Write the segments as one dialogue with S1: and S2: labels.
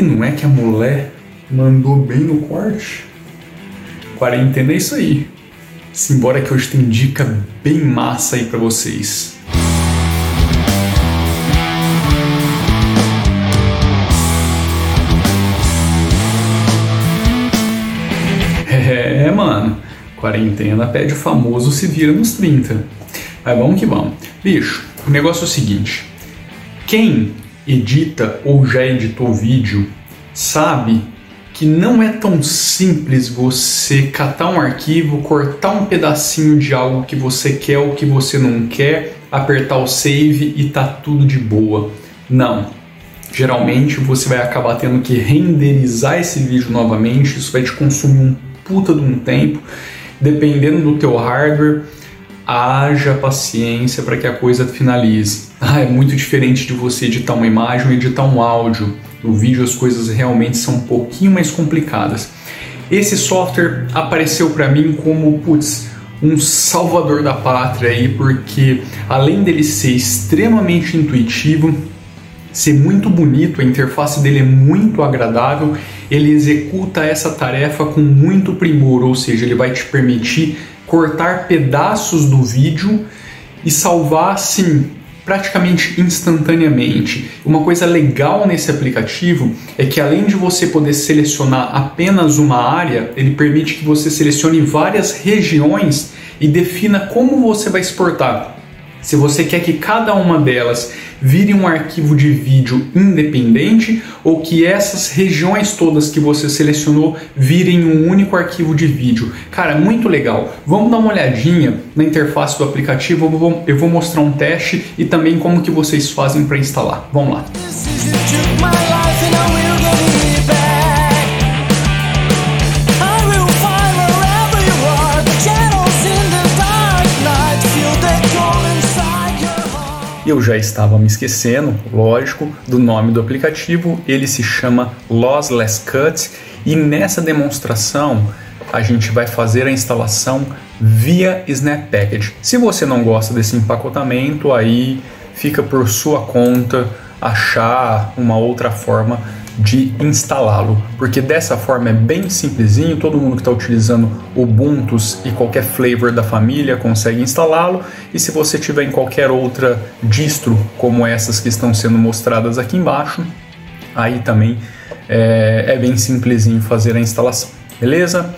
S1: E não é que a mulher mandou bem no corte? Quarentena é isso aí. Simbora que hoje tem dica bem massa aí para vocês. É, mano. Quarentena pede o famoso se vira nos 30. Mas vamos que vamos. Bicho, o negócio é o seguinte. Quem edita ou já editou vídeo sabe que não é tão simples você catar um arquivo, cortar um pedacinho de algo que você quer ou que você não quer, apertar o save e tá tudo de boa. Não. Geralmente você vai acabar tendo que renderizar esse vídeo novamente, isso vai te consumir um puta de um tempo, dependendo do teu hardware haja paciência para que a coisa finalize. Ah, é muito diferente de você editar uma imagem ou editar um áudio. No vídeo as coisas realmente são um pouquinho mais complicadas. Esse software apareceu para mim como, putz, um salvador da pátria aí, porque além dele ser extremamente intuitivo, ser muito bonito, a interface dele é muito agradável, ele executa essa tarefa com muito primor, ou seja, ele vai te permitir cortar pedaços do vídeo e salvar assim praticamente instantaneamente. Uma coisa legal nesse aplicativo é que além de você poder selecionar apenas uma área, ele permite que você selecione várias regiões e defina como você vai exportar. Se você quer que cada uma delas vire um arquivo de vídeo independente ou que essas regiões todas que você selecionou virem um único arquivo de vídeo. Cara, muito legal. Vamos dar uma olhadinha na interface do aplicativo, eu vou mostrar um teste e também como que vocês fazem para instalar. Vamos lá. Eu já estava me esquecendo, lógico, do nome do aplicativo. Ele se chama Lossless Cut e nessa demonstração a gente vai fazer a instalação via Snap Package. Se você não gosta desse empacotamento, aí fica por sua conta achar uma outra forma de instalá-lo, porque dessa forma é bem simplesinho, todo mundo que está utilizando Ubuntu e qualquer flavor da família consegue instalá-lo, e se você tiver em qualquer outra distro, como essas que estão sendo mostradas aqui embaixo, aí também é, é bem simplesinho fazer a instalação, beleza?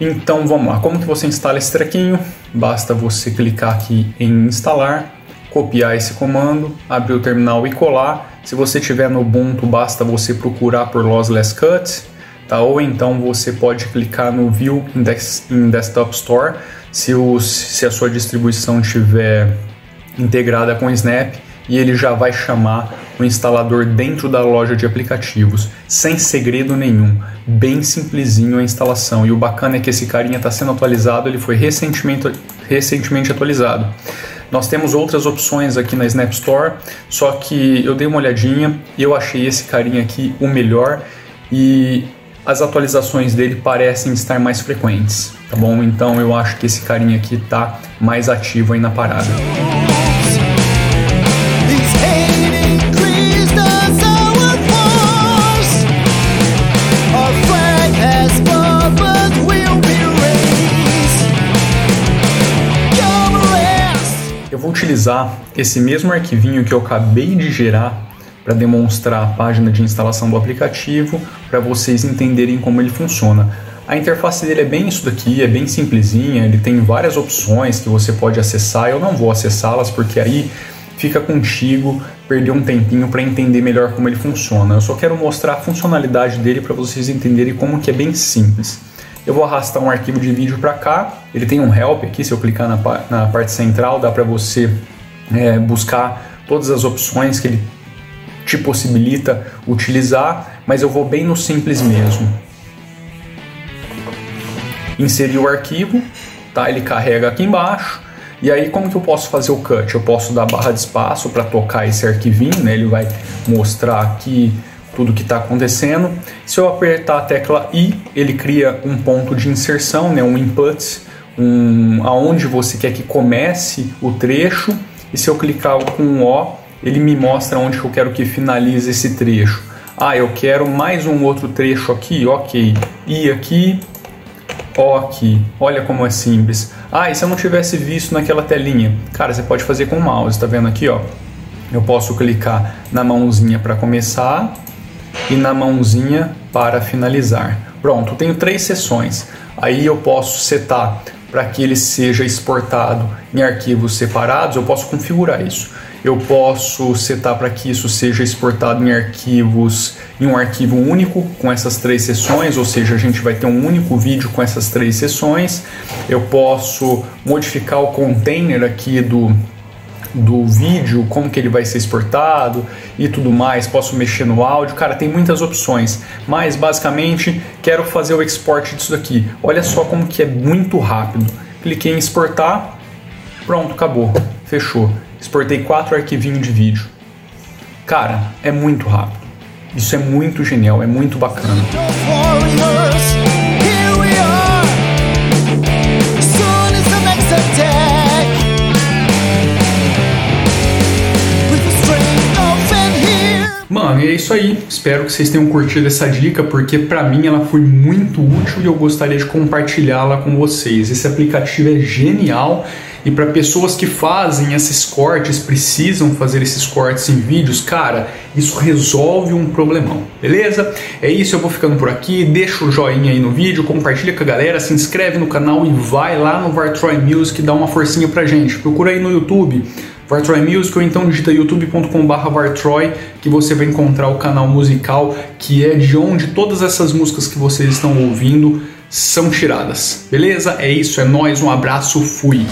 S1: Então vamos lá, como que você instala esse trequinho? Basta você clicar aqui em instalar, copiar esse comando, abrir o terminal e colar, se você tiver no Ubuntu, basta você procurar por Lossless Cut, tá? ou então você pode clicar no View in Desktop Store, se, se a sua distribuição tiver integrada com o Snap, e ele já vai chamar o instalador dentro da loja de aplicativos, sem segredo nenhum, bem simplesinho a instalação. E o bacana é que esse carinha está sendo atualizado, ele foi recentemente, recentemente atualizado. Nós temos outras opções aqui na Snap Store, só que eu dei uma olhadinha e eu achei esse carinha aqui o melhor e as atualizações dele parecem estar mais frequentes, tá bom? Então eu acho que esse carinha aqui tá mais ativo aí na parada. Utilizar esse mesmo arquivinho que eu acabei de gerar para demonstrar a página de instalação do aplicativo para vocês entenderem como ele funciona. A interface dele é bem isso daqui, é bem simplesinha, ele tem várias opções que você pode acessar. Eu não vou acessá-las porque aí fica contigo perder um tempinho para entender melhor como ele funciona. Eu só quero mostrar a funcionalidade dele para vocês entenderem como que é bem simples. Eu vou arrastar um arquivo de vídeo para cá. Ele tem um help aqui, se eu clicar na, na parte central, dá para você é, buscar todas as opções que ele te possibilita utilizar, mas eu vou bem no simples mesmo. Inserir o arquivo, tá? Ele carrega aqui embaixo. E aí como que eu posso fazer o cut? Eu posso dar barra de espaço para tocar esse arquivinho, né? Ele vai mostrar aqui tudo que está acontecendo. Se eu apertar a tecla I, ele cria um ponto de inserção, né, um input, um, aonde você quer que comece o trecho. E se eu clicar com o O, ele me mostra onde eu quero que finalize esse trecho. Ah, eu quero mais um outro trecho aqui, ok. E aqui, ok. Olha como é simples. Ah, e se eu não tivesse visto naquela telinha? Cara, você pode fazer com o mouse, tá vendo aqui, ó? Eu posso clicar na mãozinha para começar e na mãozinha para finalizar. Pronto, tenho três sessões. Aí eu posso setar para que ele seja exportado em arquivos separados, eu posso configurar isso. Eu posso setar para que isso seja exportado em arquivos, em um arquivo único com essas três sessões, ou seja, a gente vai ter um único vídeo com essas três sessões. Eu posso modificar o container aqui do, do vídeo, como que ele vai ser exportado e tudo mais, posso mexer no áudio, cara, tem muitas opções, mas basicamente quero fazer o export disso daqui. Olha só como que é muito rápido. Cliquei em exportar, pronto, acabou, fechou. Exportei quatro arquivinhos de vídeo. Cara, é muito rápido. Isso é muito genial, é muito bacana. Mano, e é isso aí. Espero que vocês tenham curtido essa dica, porque para mim ela foi muito útil e eu gostaria de compartilhá-la com vocês. Esse aplicativo é genial e para pessoas que fazem esses cortes, precisam fazer esses cortes em vídeos, cara, isso resolve um problemão, beleza? É isso, eu vou ficando por aqui. Deixa o joinha aí no vídeo, compartilha com a galera, se inscreve no canal e vai lá no Vartroy Music dar uma forcinha pra gente. Procura aí no YouTube Vartroy Music ou então digita youtube.com.br Vartroy que você vai encontrar o canal musical que é de onde todas essas músicas que vocês estão ouvindo são tiradas. Beleza? É isso, é nós, um abraço, fui.